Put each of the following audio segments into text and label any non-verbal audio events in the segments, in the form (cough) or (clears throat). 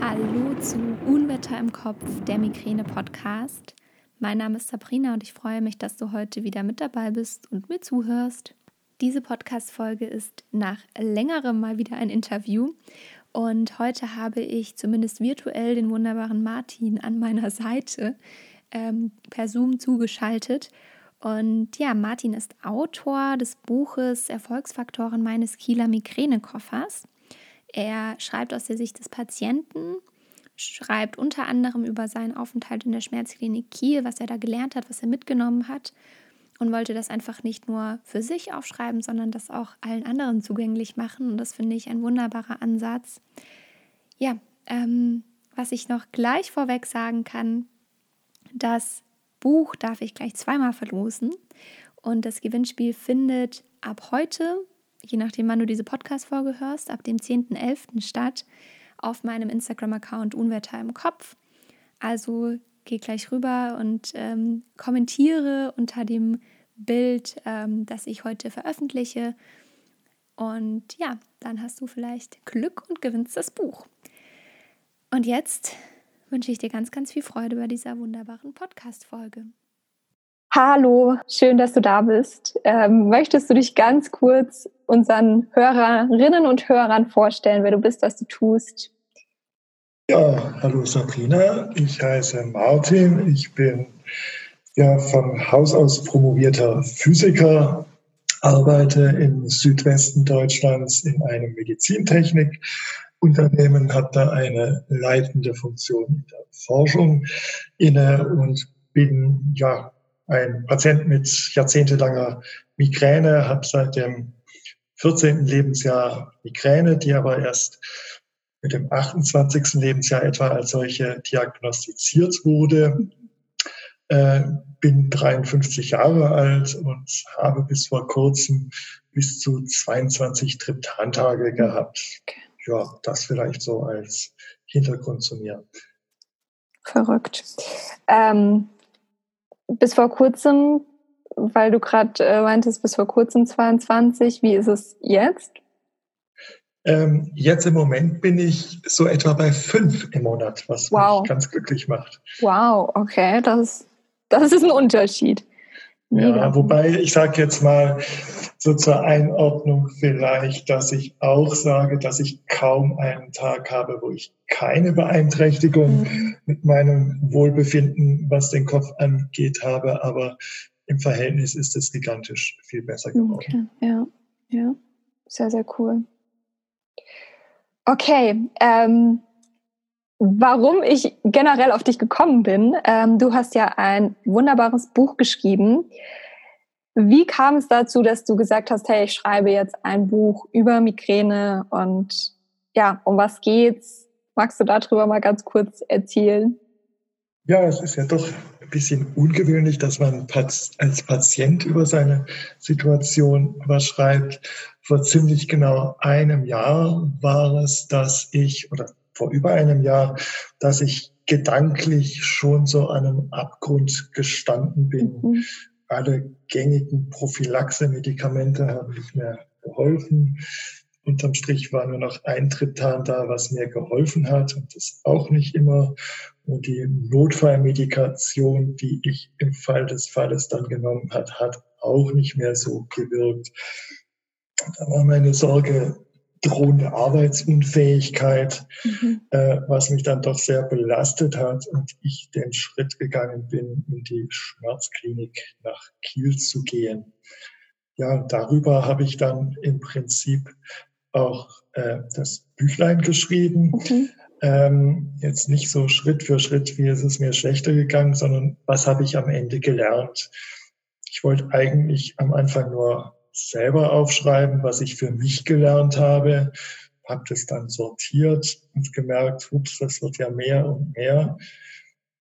Hallo zu Unwetter im Kopf, der Migräne-Podcast. Mein Name ist Sabrina und ich freue mich, dass du heute wieder mit dabei bist und mir zuhörst. Diese Podcast-Folge ist nach längerem mal wieder ein Interview und heute habe ich zumindest virtuell den wunderbaren Martin an meiner Seite ähm, per Zoom zugeschaltet. Und ja, Martin ist Autor des Buches Erfolgsfaktoren meines Kieler Migränekoffers. Er schreibt aus der Sicht des Patienten, schreibt unter anderem über seinen Aufenthalt in der Schmerzklinik Kiel, was er da gelernt hat, was er mitgenommen hat und wollte das einfach nicht nur für sich aufschreiben, sondern das auch allen anderen zugänglich machen. Und das finde ich ein wunderbarer Ansatz. Ja, ähm, was ich noch gleich vorweg sagen kann, das Buch darf ich gleich zweimal verlosen. Und das Gewinnspiel findet ab heute je nachdem, wann du diese Podcast-Folge hörst, ab dem 10.11. statt auf meinem Instagram-Account Unwetter im Kopf. Also geh gleich rüber und ähm, kommentiere unter dem Bild, ähm, das ich heute veröffentliche. Und ja, dann hast du vielleicht Glück und gewinnst das Buch. Und jetzt wünsche ich dir ganz, ganz viel Freude bei dieser wunderbaren Podcast-Folge. Hallo, schön, dass du da bist. Ähm, möchtest du dich ganz kurz unseren Hörerinnen und Hörern vorstellen, wer du bist, was du tust? Ja, hallo Sabrina, ich heiße Martin, ich bin ja von Haus aus promovierter Physiker, arbeite im Südwesten Deutschlands in einem Medizintechnikunternehmen, habe da eine leitende Funktion in der Forschung inne und bin ja ein Patient mit jahrzehntelanger Migräne, habe seit dem 14. Lebensjahr Migräne, die aber erst mit dem 28. Lebensjahr etwa als solche diagnostiziert wurde. Äh, bin 53 Jahre alt und habe bis vor kurzem bis zu 22 Triptantage gehabt. Ja, das vielleicht so als Hintergrund zu mir. Verrückt. Ähm, bis vor kurzem, weil du gerade äh, meintest, bis vor kurzem 22, wie ist es jetzt? Ähm, jetzt im Moment bin ich so etwa bei fünf im Monat, was wow. mich ganz glücklich macht. Wow, okay, das, das ist ein Unterschied. Mega. Ja, wobei ich sage jetzt mal so zur Einordnung vielleicht, dass ich auch sage, dass ich kaum einen Tag habe, wo ich keine Beeinträchtigung mhm. Mit meinem Wohlbefinden, was den Kopf angeht, habe, aber im Verhältnis ist es gigantisch viel besser geworden. Okay. Ja, ja, sehr, sehr cool. Okay, ähm, warum ich generell auf dich gekommen bin. Ähm, du hast ja ein wunderbares Buch geschrieben. Wie kam es dazu, dass du gesagt hast, hey, ich schreibe jetzt ein Buch über Migräne und ja, um was geht's? Magst du darüber mal ganz kurz erzählen? Ja, es ist ja doch ein bisschen ungewöhnlich, dass man als Patient über seine Situation was schreibt. Vor ziemlich genau einem Jahr war es, dass ich, oder vor über einem Jahr, dass ich gedanklich schon so an einem Abgrund gestanden bin. Mhm. Alle gängigen Prophylaxe-Medikamente haben nicht mehr geholfen. Unterm Strich war nur noch ein Triptan da, was mir geholfen hat und das auch nicht immer. Und die Notfallmedikation, die ich im Fall des Falles dann genommen hat, hat auch nicht mehr so gewirkt. Da war meine Sorge, drohende Arbeitsunfähigkeit, mhm. äh, was mich dann doch sehr belastet hat und ich den Schritt gegangen bin, in die Schmerzklinik nach Kiel zu gehen. Ja, darüber habe ich dann im Prinzip auch äh, das Büchlein geschrieben. Mhm. Ähm, jetzt nicht so Schritt für Schritt, wie ist es mir schlechter gegangen, sondern was habe ich am Ende gelernt. Ich wollte eigentlich am Anfang nur selber aufschreiben, was ich für mich gelernt habe, habe das dann sortiert und gemerkt, ups, das wird ja mehr und mehr.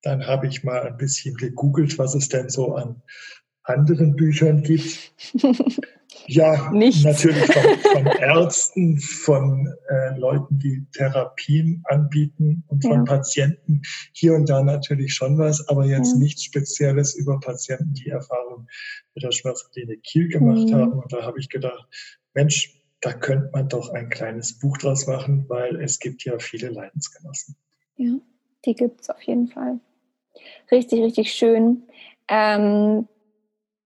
Dann habe ich mal ein bisschen gegoogelt, was es denn so an anderen Büchern gibt. (laughs) Ja, Nichts. natürlich von, (laughs) von Ärzten, von äh, Leuten, die Therapien anbieten und von ja. Patienten. Hier und da natürlich schon was, aber jetzt ja. nichts Spezielles über Patienten, die Erfahrung mit der Schmerzklinik Kiel gemacht mhm. haben. Und da habe ich gedacht, Mensch, da könnte man doch ein kleines Buch draus machen, weil es gibt ja viele Leidensgenossen. Ja, die gibt es auf jeden Fall. Richtig, richtig schön. Ähm,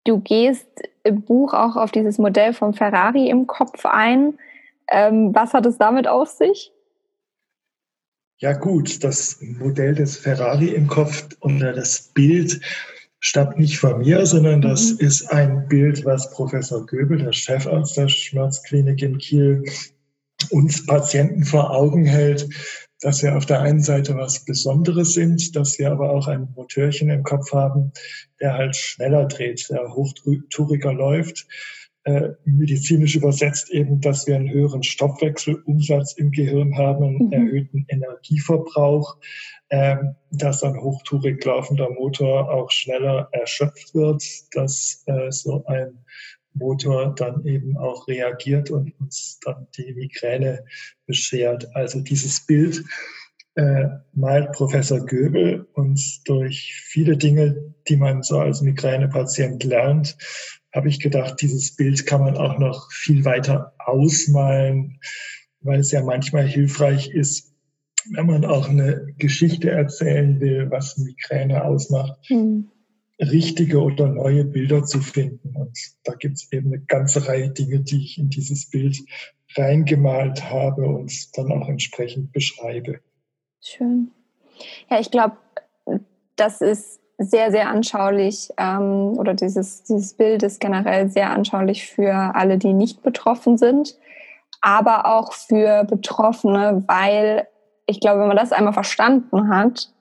du gehst im Buch auch auf dieses Modell vom Ferrari im Kopf ein. Ähm, was hat es damit auf sich? Ja gut, das Modell des Ferrari im Kopf oder das Bild stammt nicht von mir, sondern das mhm. ist ein Bild, was Professor Göbel, der Chefarzt der Schmerzklinik in Kiel, uns Patienten vor Augen hält, dass wir auf der einen Seite was Besonderes sind, dass wir aber auch ein Motörchen im Kopf haben, der halt schneller dreht, der hochtouriger läuft. Äh, medizinisch übersetzt eben, dass wir einen höheren Stoffwechselumsatz im Gehirn haben, einen mhm. erhöhten Energieverbrauch, äh, dass ein hochtourig laufender Motor auch schneller erschöpft wird, dass äh, so ein Motor dann eben auch reagiert und uns dann die Migräne beschert. Also dieses Bild äh, malt Professor Göbel uns durch viele Dinge, die man so als Migränepatient lernt, habe ich gedacht, dieses Bild kann man auch noch viel weiter ausmalen, weil es ja manchmal hilfreich ist, wenn man auch eine Geschichte erzählen will, was Migräne ausmacht. Mhm richtige oder neue Bilder zu finden. Und da gibt es eben eine ganze Reihe Dinge, die ich in dieses Bild reingemalt habe und dann auch entsprechend beschreibe. Schön. Ja, ich glaube, das ist sehr, sehr anschaulich ähm, oder dieses, dieses Bild ist generell sehr anschaulich für alle, die nicht betroffen sind, aber auch für Betroffene, weil ich glaube, wenn man das einmal verstanden hat,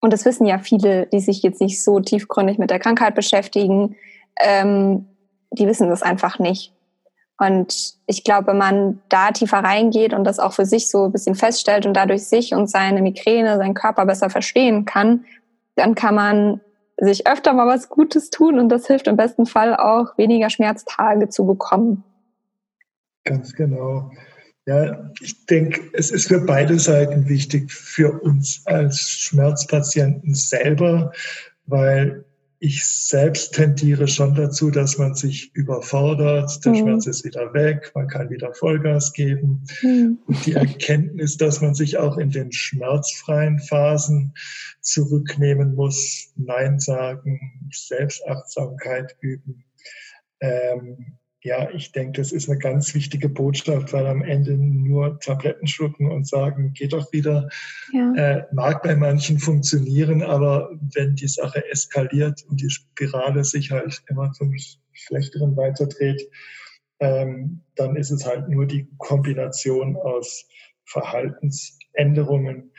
und das wissen ja viele, die sich jetzt nicht so tiefgründig mit der Krankheit beschäftigen, ähm, die wissen das einfach nicht. Und ich glaube, wenn man da tiefer reingeht und das auch für sich so ein bisschen feststellt und dadurch sich und seine Migräne, seinen Körper besser verstehen kann, dann kann man sich öfter mal was Gutes tun und das hilft im besten Fall auch, weniger Schmerztage zu bekommen. Ganz genau. Ja, ich denke, es ist für beide Seiten wichtig, für uns als Schmerzpatienten selber, weil ich selbst tendiere schon dazu, dass man sich überfordert, der mhm. Schmerz ist wieder weg, man kann wieder Vollgas geben. Mhm. Und die Erkenntnis, dass man sich auch in den schmerzfreien Phasen zurücknehmen muss, Nein sagen, Selbstachtsamkeit üben, ähm, ja, ich denke, das ist eine ganz wichtige Botschaft, weil am Ende nur Tabletten schlucken und sagen, geht doch wieder, ja. äh, mag bei manchen funktionieren, aber wenn die Sache eskaliert und die Spirale sich halt immer zum Schlechteren weiterdreht, ähm, dann ist es halt nur die Kombination aus Verhaltensänderungen,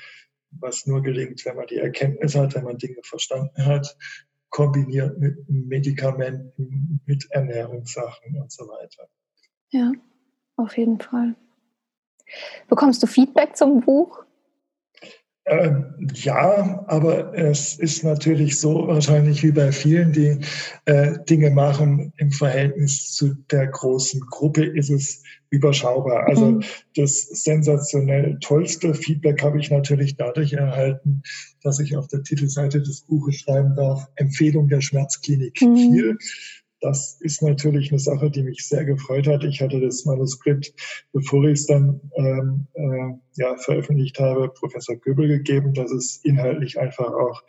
was nur gelingt, wenn man die Erkenntnis hat, wenn man Dinge verstanden hat kombiniert mit Medikamenten, mit Ernährungssachen und so weiter. Ja, auf jeden Fall. Bekommst du Feedback zum Buch? Ähm, ja, aber es ist natürlich so wahrscheinlich wie bei vielen, die äh, Dinge machen im Verhältnis zu der großen Gruppe ist es überschaubar. Also mhm. das sensationell tollste Feedback habe ich natürlich dadurch erhalten, dass ich auf der Titelseite des Buches schreiben darf, Empfehlung der Schmerzklinik mhm. Kiel. Das ist natürlich eine Sache, die mich sehr gefreut hat. Ich hatte das Manuskript, bevor ich es dann ähm, äh, ja, veröffentlicht habe, Professor Göbel gegeben, dass es inhaltlich einfach auch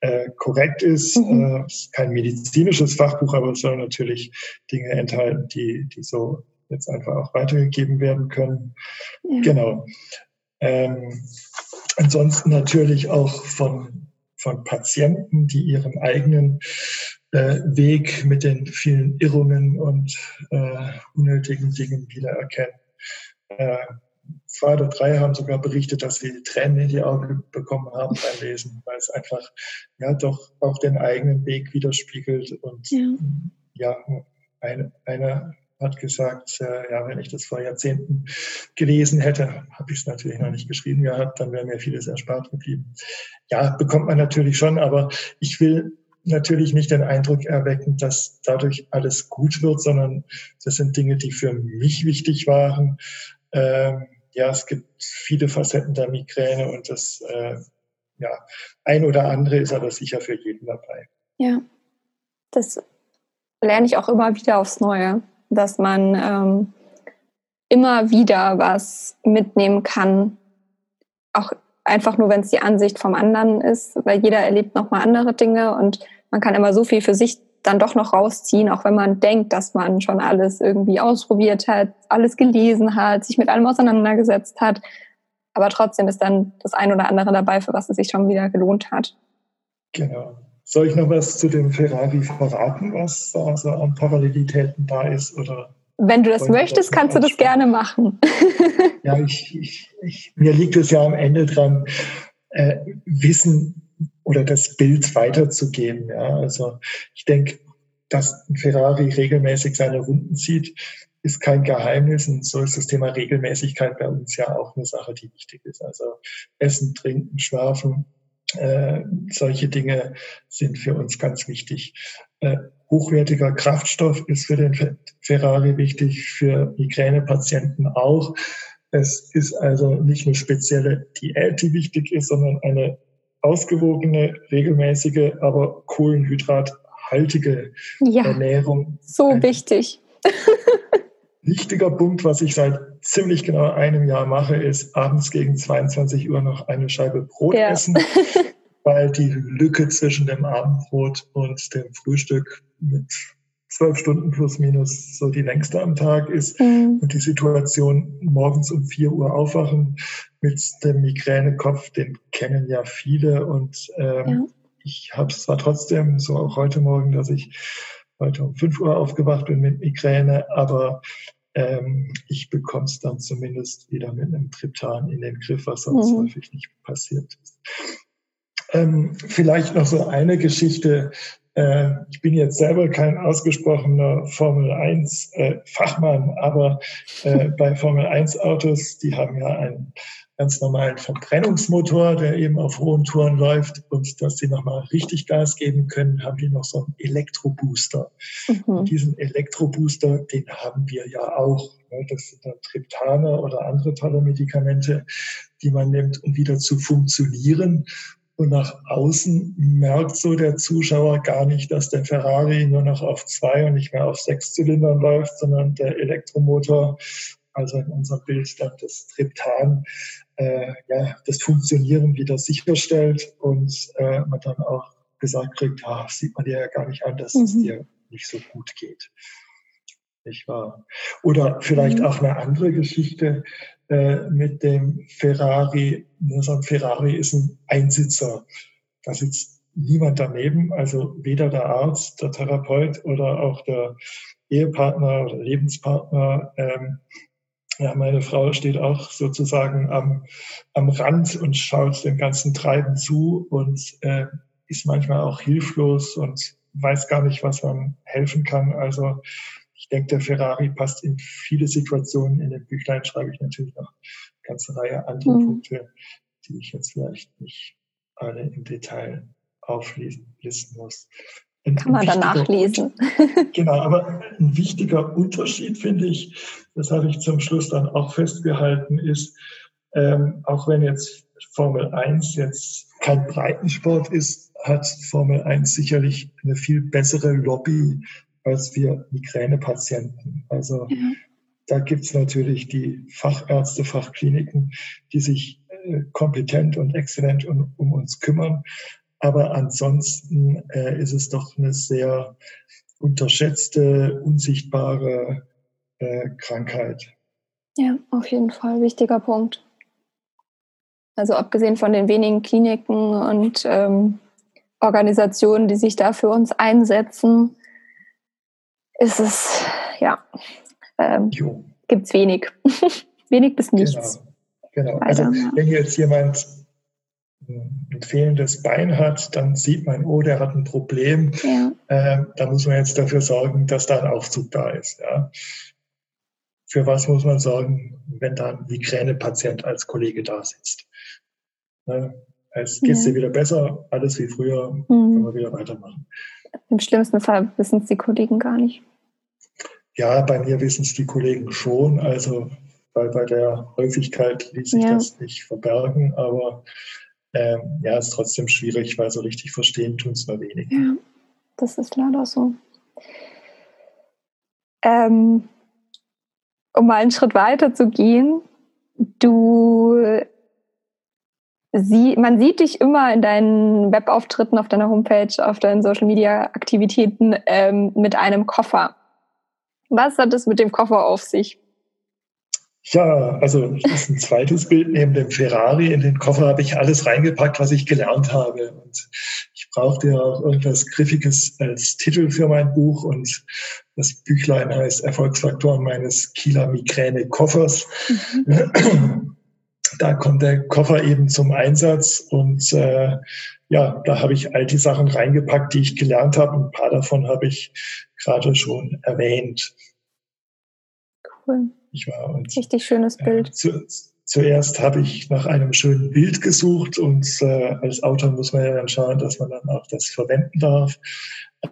äh, korrekt ist. Mhm. Äh, es ist kein medizinisches Fachbuch, aber es soll natürlich Dinge enthalten, die, die so jetzt einfach auch weitergegeben werden können. Ja. Genau. Ähm, ansonsten natürlich auch von, von Patienten, die ihren eigenen äh, Weg mit den vielen Irrungen und äh, unnötigen Dingen wiedererkennen. Äh, zwei oder drei haben sogar berichtet, dass sie Tränen in die Augen bekommen haben beim Lesen, weil es einfach ja doch auch den eigenen Weg widerspiegelt. Und ja, ja eine, einer hat gesagt, äh, ja, wenn ich das vor Jahrzehnten gelesen hätte, habe ich es natürlich noch nicht geschrieben gehabt, dann wäre mir vieles erspart geblieben. Ja, bekommt man natürlich schon, aber ich will natürlich nicht den Eindruck erwecken, dass dadurch alles gut wird, sondern das sind Dinge, die für mich wichtig waren. Ähm, ja, es gibt viele Facetten der Migräne und das äh, ja, ein oder andere ist aber sicher für jeden dabei. Ja, das lerne ich auch immer wieder aufs Neue, dass man ähm, immer wieder was mitnehmen kann. Auch einfach nur, wenn es die Ansicht vom anderen ist, weil jeder erlebt nochmal andere Dinge und man kann immer so viel für sich dann doch noch rausziehen, auch wenn man denkt, dass man schon alles irgendwie ausprobiert hat, alles gelesen hat, sich mit allem auseinandergesetzt hat. Aber trotzdem ist dann das ein oder andere dabei, für was es sich schon wieder gelohnt hat. Genau. Soll ich noch was zu dem Ferrari verraten, was also an Parallelitäten da ist? Oder Wenn du das möchtest, das kannst du das gerne machen. ja, ich, ich, ich, mir liegt es ja am Ende dran, äh, Wissen oder das Bild weiterzugeben. Ja. Also ich denke, dass ein Ferrari regelmäßig seine Runden zieht, ist kein Geheimnis und so ist das Thema Regelmäßigkeit bei uns ja auch eine Sache, die wichtig ist. Also Essen, Trinken, Schlafen, äh, solche Dinge sind für uns ganz wichtig. Äh, hochwertiger Kraftstoff ist für den Ferrari wichtig, für Migränepatienten auch. Es ist also nicht eine spezielle Diät, die wichtig ist, sondern eine ausgewogene, regelmäßige, aber kohlenhydrathaltige ja, Ernährung. So Ein wichtig. (laughs) wichtiger Punkt, was ich seit ziemlich genau einem Jahr mache, ist abends gegen 22 Uhr noch eine Scheibe Brot ja. essen, (laughs) weil die Lücke zwischen dem Abendbrot und dem Frühstück mit zwölf Stunden plus minus so die längste am Tag ist mhm. und die Situation morgens um vier Uhr aufwachen mit dem Migränekopf, den kennen ja viele und ähm, ja. ich habe es zwar trotzdem, so auch heute Morgen, dass ich heute um fünf Uhr aufgewacht bin mit Migräne, aber ähm, ich bekomme es dann zumindest wieder mit einem Triptan in den Griff, was sonst mhm. häufig nicht passiert ist. Ähm, vielleicht noch so eine Geschichte, ich bin jetzt selber kein ausgesprochener Formel 1 äh, Fachmann, aber äh, (laughs) bei Formel 1 Autos, die haben ja einen ganz normalen Verbrennungsmotor, der eben auf hohen Touren läuft und dass sie nochmal richtig Gas geben können, haben die noch so einen Elektrobooster. Mhm. diesen Elektrobooster, den haben wir ja auch. Ne? Das sind dann Triptane oder andere tolle Medikamente, die man nimmt, um wieder zu funktionieren. Und nach außen merkt so der Zuschauer gar nicht, dass der Ferrari nur noch auf zwei und nicht mehr auf sechs Zylindern läuft, sondern der Elektromotor, also in unserem Bild dann das Triptan, äh, ja, das Funktionieren wieder sicherstellt und äh, man dann auch gesagt kriegt, ah, sieht man dir ja gar nicht an, dass mhm. es dir nicht so gut geht. Nicht wahr? Oder vielleicht mhm. auch eine andere Geschichte. Äh, mit dem Ferrari. Unser Ferrari ist ein Einsitzer. Da sitzt niemand daneben, also weder der Arzt, der Therapeut oder auch der Ehepartner oder Lebenspartner. Ähm, ja, meine Frau steht auch sozusagen am, am Rand und schaut dem ganzen Treiben zu und äh, ist manchmal auch hilflos und weiß gar nicht, was man helfen kann. Also ich denke, der Ferrari passt in viele Situationen. In dem Büchlein schreibe ich natürlich noch eine ganze Reihe anderer mhm. Punkte, die ich jetzt vielleicht nicht alle im Detail auflisten muss. Ein, Kann man danach lesen. (laughs) genau, aber ein wichtiger Unterschied, finde ich, das habe ich zum Schluss dann auch festgehalten, ist, ähm, auch wenn jetzt Formel 1 jetzt kein Breitensport ist, hat Formel 1 sicherlich eine viel bessere Lobby als wir Migränepatienten. Also ja. da gibt es natürlich die Fachärzte, Fachkliniken, die sich äh, kompetent und exzellent um, um, uns kümmern. Aber ansonsten äh, ist es doch eine sehr unterschätzte, unsichtbare äh, Krankheit. Ja, auf jeden Fall wichtiger Punkt. Also abgesehen von den wenigen Kliniken und ähm, Organisationen, die sich da für uns einsetzen, ist es, ja, ähm, gibt es wenig. (laughs) wenig bis nichts. Genau. genau. Also, wenn jetzt jemand ein fehlendes Bein hat, dann sieht man, oh, der hat ein Problem. Ja. Ähm, da muss man jetzt dafür sorgen, dass da ein Aufzug da ist. Ja. Für was muss man sorgen, wenn da ein Migränepatient als Kollege da sitzt? Ne? Es geht ja. dir wieder besser, alles wie früher, mhm. können wir wieder weitermachen. Im schlimmsten Fall wissen es die Kollegen gar nicht. Ja, bei mir wissen es die Kollegen schon. Also weil bei der Häufigkeit ließ sich ja. das nicht verbergen, aber ähm, ja, ist trotzdem schwierig, weil so richtig verstehen tun es nur wenig. Ja, das ist leider so. Ähm, um mal einen Schritt weiter zu gehen, du sie, man sieht dich immer in deinen Webauftritten auf deiner Homepage, auf deinen Social Media Aktivitäten ähm, mit einem Koffer. Was hat es mit dem Koffer auf sich? Ja, also das ist ein zweites Bild neben dem Ferrari. In den Koffer habe ich alles reingepackt, was ich gelernt habe. Und ich brauchte ja auch irgendwas Griffiges als Titel für mein Buch. Und das Büchlein heißt Erfolgsfaktoren meines Kieler Migräne-Koffers. Mhm. (clears throat) Da kommt der Koffer eben zum Einsatz. Und äh, ja, da habe ich all die Sachen reingepackt, die ich gelernt habe. Ein paar davon habe ich gerade schon erwähnt. Cool. Ich war und, Richtig schönes äh, Bild. Äh, zu, zuerst habe ich nach einem schönen Bild gesucht und äh, als Autor muss man ja dann schauen, dass man dann auch das verwenden darf.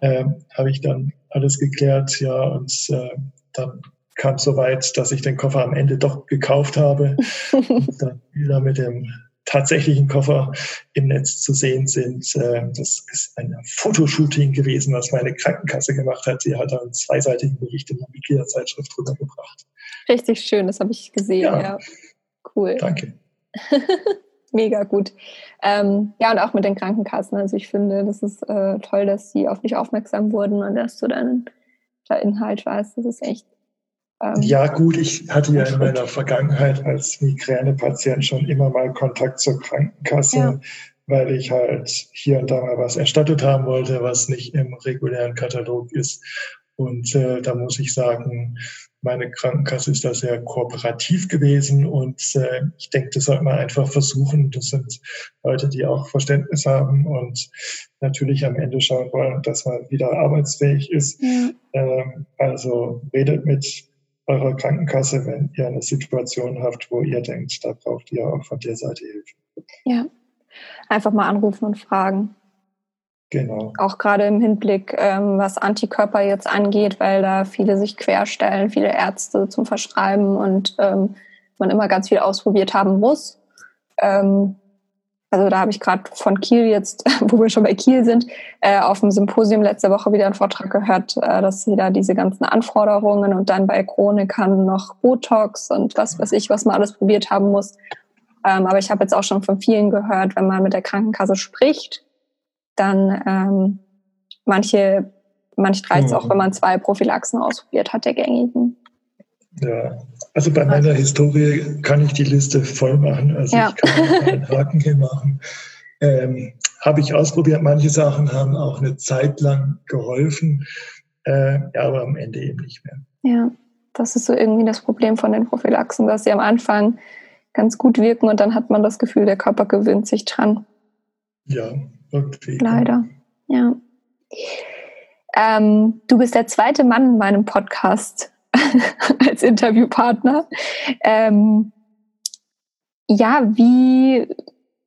Ähm, habe ich dann alles geklärt, ja, und äh, dann kam so weit, dass ich den Koffer am Ende doch gekauft habe (laughs) und dann wieder mit dem tatsächlichen Koffer im Netz zu sehen sind. Äh, das ist ein Fotoshooting gewesen, was meine Krankenkasse gemacht hat. Sie hat einen zweiseitigen Bericht in der Mitgliederzeitschrift drüber gebracht. Richtig schön, das habe ich gesehen, ja. ja. Cool. Danke. (laughs) Mega gut. Ähm, ja, und auch mit den Krankenkassen. Also ich finde, das ist äh, toll, dass sie auf dich aufmerksam wurden und dass du deinen der Inhalt weißt. Das ist echt ähm, ja, gut, ich hatte ja in meiner Vergangenheit als Migränepatient schon immer mal Kontakt zur Krankenkasse, ja. weil ich halt hier und da mal was erstattet haben wollte, was nicht im regulären Katalog ist. Und äh, da muss ich sagen, meine Krankenkasse ist da sehr kooperativ gewesen und äh, ich denke, das sollte man einfach versuchen. Das sind Leute, die auch Verständnis haben und natürlich am Ende schauen wollen, dass man wieder arbeitsfähig ist. Ja. Ähm, also redet mit eurer Krankenkasse, wenn ihr eine Situation habt, wo ihr denkt, da braucht ihr auch von der Seite Hilfe. Ja, einfach mal anrufen und fragen. Genau. Auch gerade im Hinblick, ähm, was Antikörper jetzt angeht, weil da viele sich querstellen, viele Ärzte zum Verschreiben und ähm, man immer ganz viel ausprobiert haben muss. Ähm, also da habe ich gerade von Kiel jetzt, (laughs) wo wir schon bei Kiel sind, äh, auf dem Symposium letzte Woche wieder einen Vortrag gehört, äh, dass sie da diese ganzen Anforderungen und dann bei Chronikern noch Botox und was weiß ich, was man alles probiert haben muss. Ähm, aber ich habe jetzt auch schon von vielen gehört, wenn man mit der Krankenkasse spricht, dann ähm, manche, manche reizt mhm. auch, wenn man zwei Prophylaxen ausprobiert hat, der gängigen. Ja, also bei meiner Historie kann ich die Liste voll machen. Also ja. ich kann einen Haken hier machen. Ähm, habe ich ausprobiert. Manche Sachen haben auch eine Zeit lang geholfen, äh, aber am Ende eben nicht mehr. Ja, das ist so irgendwie das Problem von den Prophylaxen, dass sie am Anfang ganz gut wirken und dann hat man das Gefühl, der Körper gewöhnt sich dran. Ja, irgendwie. Leider, ja. Ähm, du bist der zweite Mann in meinem Podcast (laughs) als Interviewpartner. Ähm, ja, wie,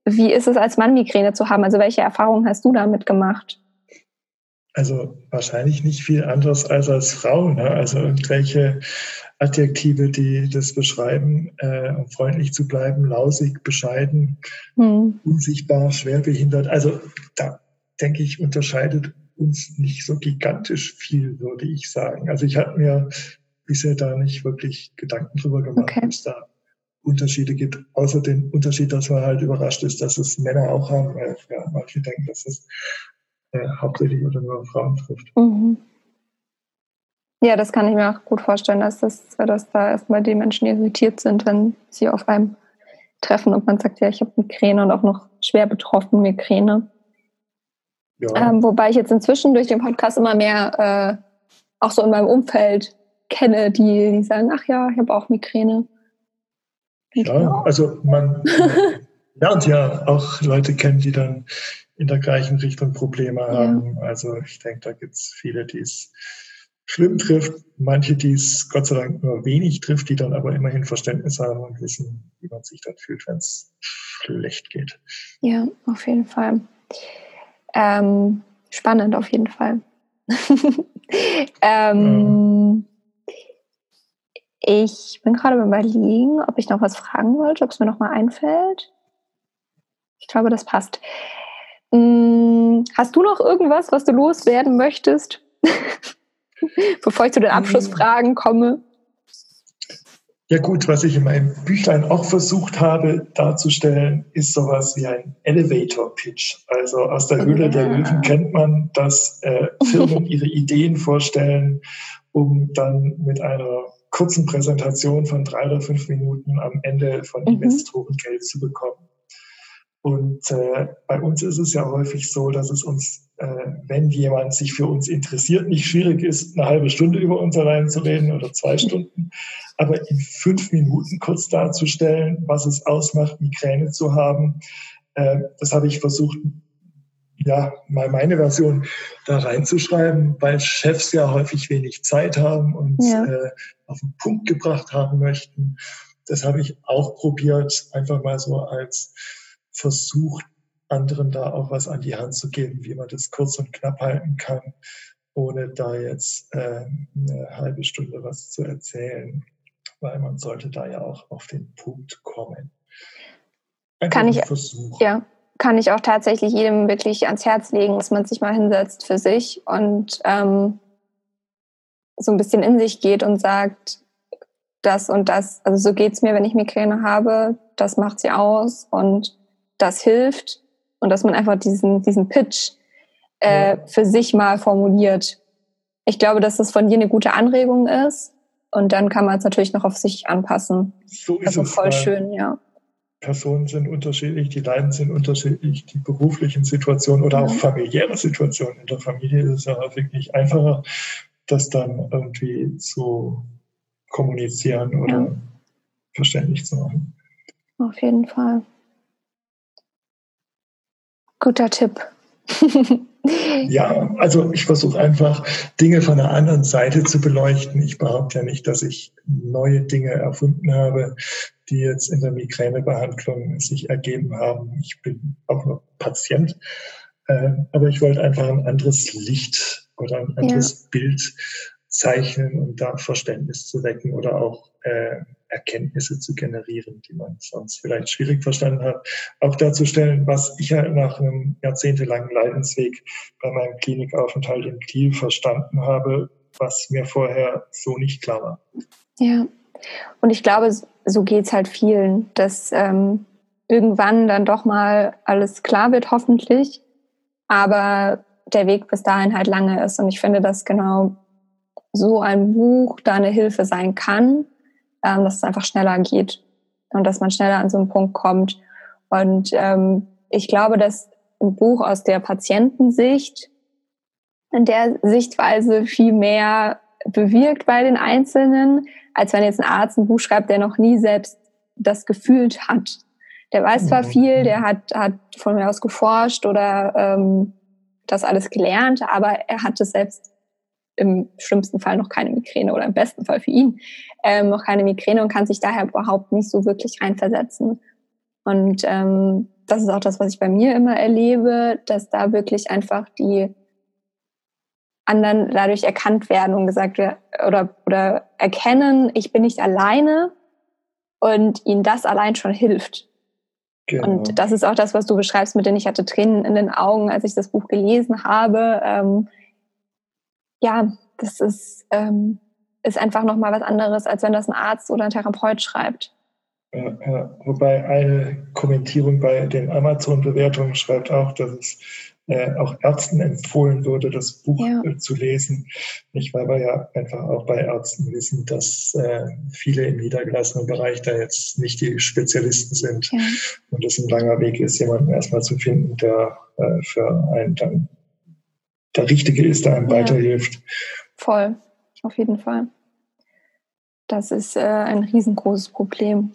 wie ist es als Mann Migräne zu haben? Also welche Erfahrungen hast du damit gemacht? Also wahrscheinlich nicht viel anderes als als Frau. Ne? Also irgendwelche Adjektive, die das beschreiben, äh, um freundlich zu bleiben, lausig, bescheiden, hm. unsichtbar, schwerbehindert. Also da denke ich, unterscheidet uns nicht so gigantisch viel, würde ich sagen. Also ich habe mir bisher da nicht wirklich Gedanken drüber gemacht, okay. ob es da Unterschiede gibt, außer den Unterschied, dass man halt überrascht ist, dass es Männer auch haben, weil ja, manche denken, dass es äh, hauptsächlich oder nur Frauen trifft. Mhm. Ja, das kann ich mir auch gut vorstellen, dass, das, dass da erstmal die Menschen irritiert sind, wenn sie auf einem treffen und man sagt, ja, ich habe Migräne und auch noch schwer betroffen Migräne. Ja. Ähm, wobei ich jetzt inzwischen durch den Podcast immer mehr äh, auch so in meinem Umfeld kenne, die, die sagen, ach ja, ich habe auch Migräne. Ja, also (laughs) man lernt ja auch Leute kennen, die dann in der gleichen Richtung Probleme haben. Ja. Also ich denke, da gibt es viele, die es schlimm trifft, manche, die es Gott sei Dank nur wenig trifft, die dann aber immerhin Verständnis haben und wissen, wie man sich dann fühlt, wenn es schlecht geht. Ja, auf jeden Fall. Ähm, spannend auf jeden Fall. (laughs) ähm, ich bin gerade überlegen, ob ich noch was fragen wollte, ob es mir noch mal einfällt. Ich glaube, das passt. Hm, hast du noch irgendwas, was du loswerden möchtest, (laughs) bevor ich zu den Abschlussfragen komme? Ja gut, was ich in meinem Büchlein auch versucht habe darzustellen, ist sowas wie ein Elevator-Pitch. Also aus der Höhle der Löwen kennt man, dass äh, Firmen (laughs) ihre Ideen vorstellen, um dann mit einer kurzen Präsentation von drei oder fünf Minuten am Ende von mhm. Investoren Geld zu bekommen. Und äh, bei uns ist es ja häufig so, dass es uns, äh, wenn jemand sich für uns interessiert, nicht schwierig ist, eine halbe Stunde über uns allein zu reden oder zwei Stunden, aber in fünf Minuten kurz darzustellen, was es ausmacht, Migräne zu haben, äh, das habe ich versucht, ja, mal meine Version da reinzuschreiben, weil Chefs ja häufig wenig Zeit haben und ja. äh, auf den Punkt gebracht haben möchten. Das habe ich auch probiert, einfach mal so als versucht, anderen da auch was an die Hand zu geben, wie man das kurz und knapp halten kann, ohne da jetzt äh, eine halbe Stunde was zu erzählen, weil man sollte da ja auch auf den Punkt kommen. Einfach kann ich versuchen. Ja, kann ich auch tatsächlich jedem wirklich ans Herz legen, dass man sich mal hinsetzt für sich und ähm, so ein bisschen in sich geht und sagt, das und das, also so geht's mir, wenn ich Migräne habe, das macht sie aus und das hilft und dass man einfach diesen, diesen Pitch äh, ja. für sich mal formuliert. Ich glaube, dass das von dir eine gute Anregung ist und dann kann man es natürlich noch auf sich anpassen. So ist also es voll schön, ja. Personen sind unterschiedlich, die Leiden sind unterschiedlich, die beruflichen Situationen oder auch familiäre Situationen. In der Familie ist es ja häufig nicht einfacher, das dann irgendwie zu kommunizieren oder ja. verständlich zu machen. Auf jeden Fall. Guter Tipp. (laughs) ja, also ich versuche einfach Dinge von der anderen Seite zu beleuchten. Ich behaupte ja nicht, dass ich neue Dinge erfunden habe, die jetzt in der Migränebehandlung sich ergeben haben. Ich bin auch noch Patient, äh, aber ich wollte einfach ein anderes Licht oder ein anderes ja. Bild zeichnen und da Verständnis zu wecken oder auch äh, Erkenntnisse zu generieren, die man sonst vielleicht schwierig verstanden hat. Auch darzustellen, was ich ja nach einem jahrzehntelangen Leidensweg bei meinem Klinikaufenthalt in Kiel verstanden habe, was mir vorher so nicht klar war. Ja, und ich glaube, so geht's halt vielen, dass ähm, irgendwann dann doch mal alles klar wird, hoffentlich, aber der Weg bis dahin halt lange ist. Und ich finde, dass genau so ein Buch da eine Hilfe sein kann, ähm, dass es einfach schneller geht und dass man schneller an so einen Punkt kommt. Und ähm, ich glaube, dass ein Buch aus der Patientensicht in der Sichtweise viel mehr bewirkt bei den Einzelnen, als wenn jetzt ein Arzt ein Buch schreibt, der noch nie selbst das gefühlt hat. Der weiß zwar mhm. viel, der hat, hat von mir aus geforscht oder ähm, das alles gelernt, aber er hat es selbst im schlimmsten Fall noch keine Migräne oder im besten Fall für ihn ähm, noch keine Migräne und kann sich daher überhaupt nicht so wirklich reinversetzen. Und ähm, das ist auch das, was ich bei mir immer erlebe, dass da wirklich einfach die anderen dadurch erkannt werden und gesagt werden oder, oder erkennen, ich bin nicht alleine und ihnen das allein schon hilft. Genau. Und das ist auch das, was du beschreibst, mit denen ich hatte Tränen in den Augen, als ich das Buch gelesen habe. Ähm, ja, das ist, ähm, ist einfach nochmal was anderes, als wenn das ein Arzt oder ein Therapeut schreibt. Ja, ja. Wobei eine Kommentierung bei den Amazon-Bewertungen schreibt auch, dass es äh, auch Ärzten empfohlen würde, das Buch ja. äh, zu lesen. Nicht, weil wir ja einfach auch bei Ärzten wissen, dass äh, viele im niedergelassenen Bereich da jetzt nicht die Spezialisten sind ja. und es ein langer Weg ist, jemanden erstmal zu finden, der äh, für einen dann der Richtige ist, der einem ja. weiterhilft. Voll, auf jeden Fall. Das ist äh, ein riesengroßes Problem.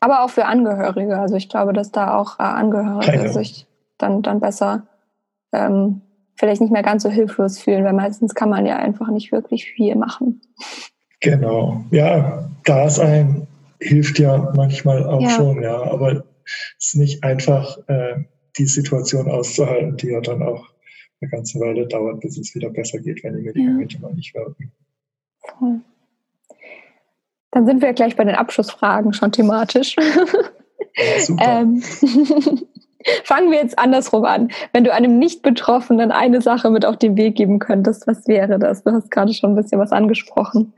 Aber auch für Angehörige. Also ich glaube, dass da auch Angehörige sich dann, dann besser ähm, vielleicht nicht mehr ganz so hilflos fühlen, weil meistens kann man ja einfach nicht wirklich viel machen. Genau. Ja, da sein hilft ja manchmal auch ja. schon, ja. Aber es ist nicht einfach, äh, die Situation auszuhalten, die ja dann auch eine ganze Weile dauert, bis es wieder besser geht, wenn die Medikamente ja. mal nicht wirken. Voll. Dann sind wir gleich bei den Abschlussfragen schon thematisch. Ja, super. (laughs) ähm, fangen wir jetzt andersrum an. Wenn du einem Nicht-Betroffenen eine Sache mit auf den Weg geben könntest, was wäre das? Du hast gerade schon ein bisschen was angesprochen.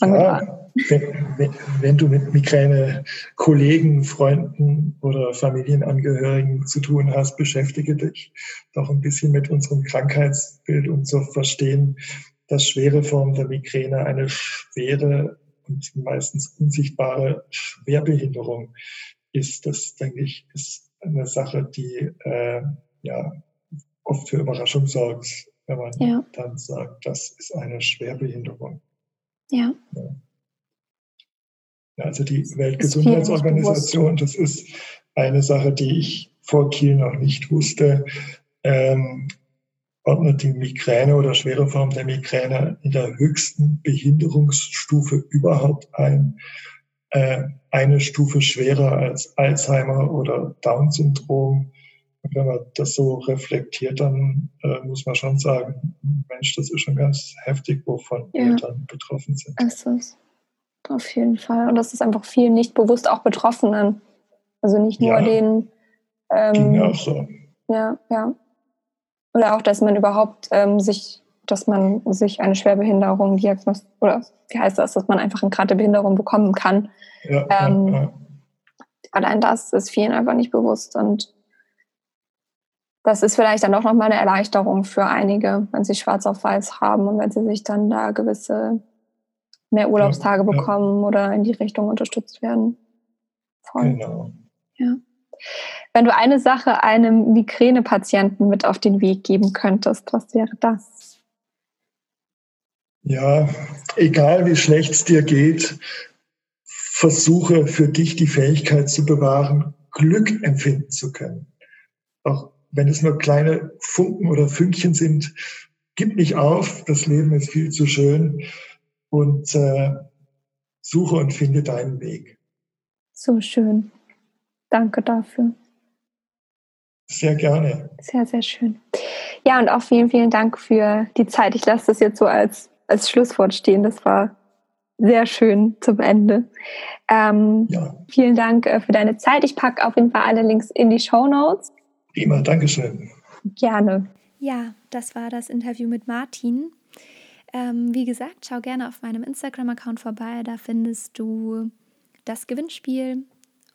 Ja, wenn, wenn, du mit Migräne Kollegen, Freunden oder Familienangehörigen zu tun hast, beschäftige dich doch ein bisschen mit unserem Krankheitsbild, um zu verstehen, dass schwere Form der Migräne eine schwere und meistens unsichtbare Schwerbehinderung ist. Das, denke ich, ist eine Sache, die äh, ja oft für Überraschung sorgt, wenn man ja. dann sagt, das ist eine Schwerbehinderung. Ja. ja. Also die Weltgesundheitsorganisation, das ist eine Sache, die ich vor Kiel noch nicht wusste, ähm, ordnet die Migräne oder schwere Form der Migräne in der höchsten Behinderungsstufe überhaupt ein. Äh, eine Stufe schwerer als Alzheimer oder Down-Syndrom wenn man das so reflektiert, dann äh, muss man schon sagen, Mensch, das ist schon ganz heftig, wovon ja. wir dann betroffen sind. Es ist auf jeden Fall. Und das ist einfach viel nicht bewusst auch Betroffenen. Also nicht nur ja. den. Ähm, Ging auch so. Ja, ja. Oder auch, dass man überhaupt ähm, sich, dass man sich eine Schwerbehinderung diagnostiziert, oder wie heißt das, dass man einfach eine gerade Behinderung bekommen kann. Ja, ähm, ja, ja. Allein das ist vielen einfach nicht bewusst und das ist vielleicht dann auch nochmal eine Erleichterung für einige, wenn sie schwarz auf weiß haben und wenn sie sich dann da gewisse mehr Urlaubstage bekommen oder in die Richtung unterstützt werden. Voll. Genau. Ja. Wenn du eine Sache einem Migränepatienten mit auf den Weg geben könntest, was wäre das? Ja, egal wie schlecht es dir geht, versuche für dich die Fähigkeit zu bewahren, Glück empfinden zu können. Auch wenn es nur kleine Funken oder Fünkchen sind, gib nicht auf, das Leben ist viel zu schön und äh, suche und finde deinen Weg. So schön. Danke dafür. Sehr gerne. Sehr, sehr schön. Ja, und auch vielen, vielen Dank für die Zeit. Ich lasse das jetzt so als, als Schlusswort stehen. Das war sehr schön zum Ende. Ähm, ja. Vielen Dank äh, für deine Zeit. Ich packe auf jeden Fall alle Links in die Show Notes. Prima, Dankeschön. Gerne. Ja, das war das Interview mit Martin. Ähm, wie gesagt, schau gerne auf meinem Instagram-Account vorbei. Da findest du das Gewinnspiel.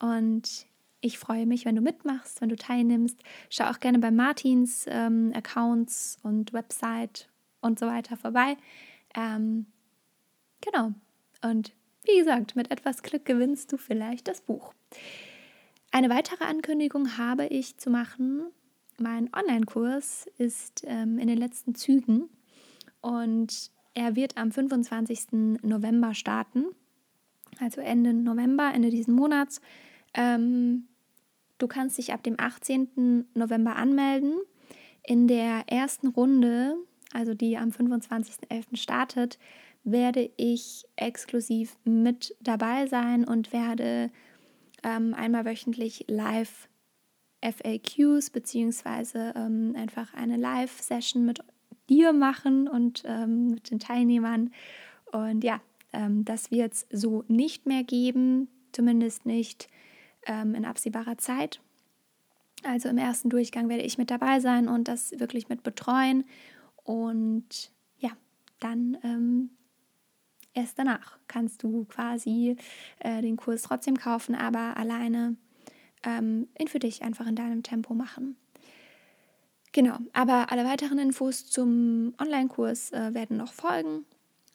Und ich freue mich, wenn du mitmachst, wenn du teilnimmst. Schau auch gerne bei Martins ähm, Accounts und Website und so weiter vorbei. Ähm, genau. Und wie gesagt, mit etwas Glück gewinnst du vielleicht das Buch. Eine weitere Ankündigung habe ich zu machen. Mein Online-Kurs ist ähm, in den letzten Zügen und er wird am 25. November starten, also Ende November, Ende diesen Monats. Ähm, du kannst dich ab dem 18. November anmelden. In der ersten Runde, also die am 25.11. startet, werde ich exklusiv mit dabei sein und werde ähm, einmal wöchentlich live FAQs beziehungsweise ähm, einfach eine Live-Session mit dir machen und ähm, mit den Teilnehmern. Und ja, ähm, das wird es so nicht mehr geben, zumindest nicht ähm, in absehbarer Zeit. Also im ersten Durchgang werde ich mit dabei sein und das wirklich mit betreuen. Und ja, dann ähm, erst danach kannst du quasi äh, den Kurs trotzdem kaufen, aber alleine ähm, ihn für dich einfach in deinem Tempo machen. Genau, aber alle weiteren Infos zum Online-Kurs äh, werden noch folgen.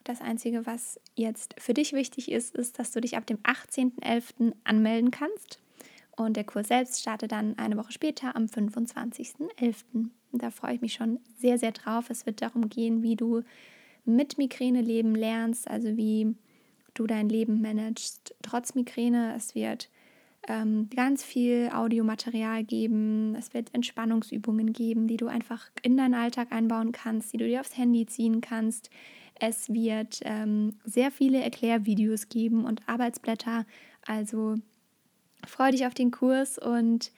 Das Einzige, was jetzt für dich wichtig ist, ist, dass du dich ab dem 18.11. anmelden kannst. Und der Kurs selbst startet dann eine Woche später am 25.11. Da freue ich mich schon sehr, sehr drauf. Es wird darum gehen, wie du mit Migräne leben lernst, also wie du dein Leben managst trotz Migräne. Es wird ähm, ganz viel Audiomaterial geben, es wird Entspannungsübungen geben, die du einfach in deinen Alltag einbauen kannst, die du dir aufs Handy ziehen kannst. Es wird ähm, sehr viele Erklärvideos geben und Arbeitsblätter. Also freue dich auf den Kurs und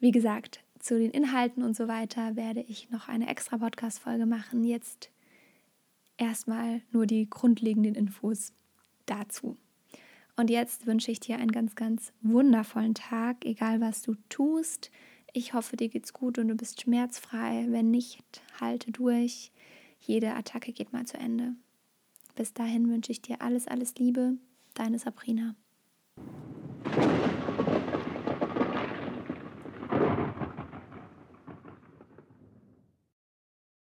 wie gesagt, zu den Inhalten und so weiter werde ich noch eine extra Podcast-Folge machen. Jetzt erstmal nur die grundlegenden Infos dazu. Und jetzt wünsche ich dir einen ganz, ganz wundervollen Tag, egal was du tust. Ich hoffe, dir geht's gut und du bist schmerzfrei. Wenn nicht, halte durch. Jede Attacke geht mal zu Ende. Bis dahin wünsche ich dir alles, alles Liebe. Deine Sabrina.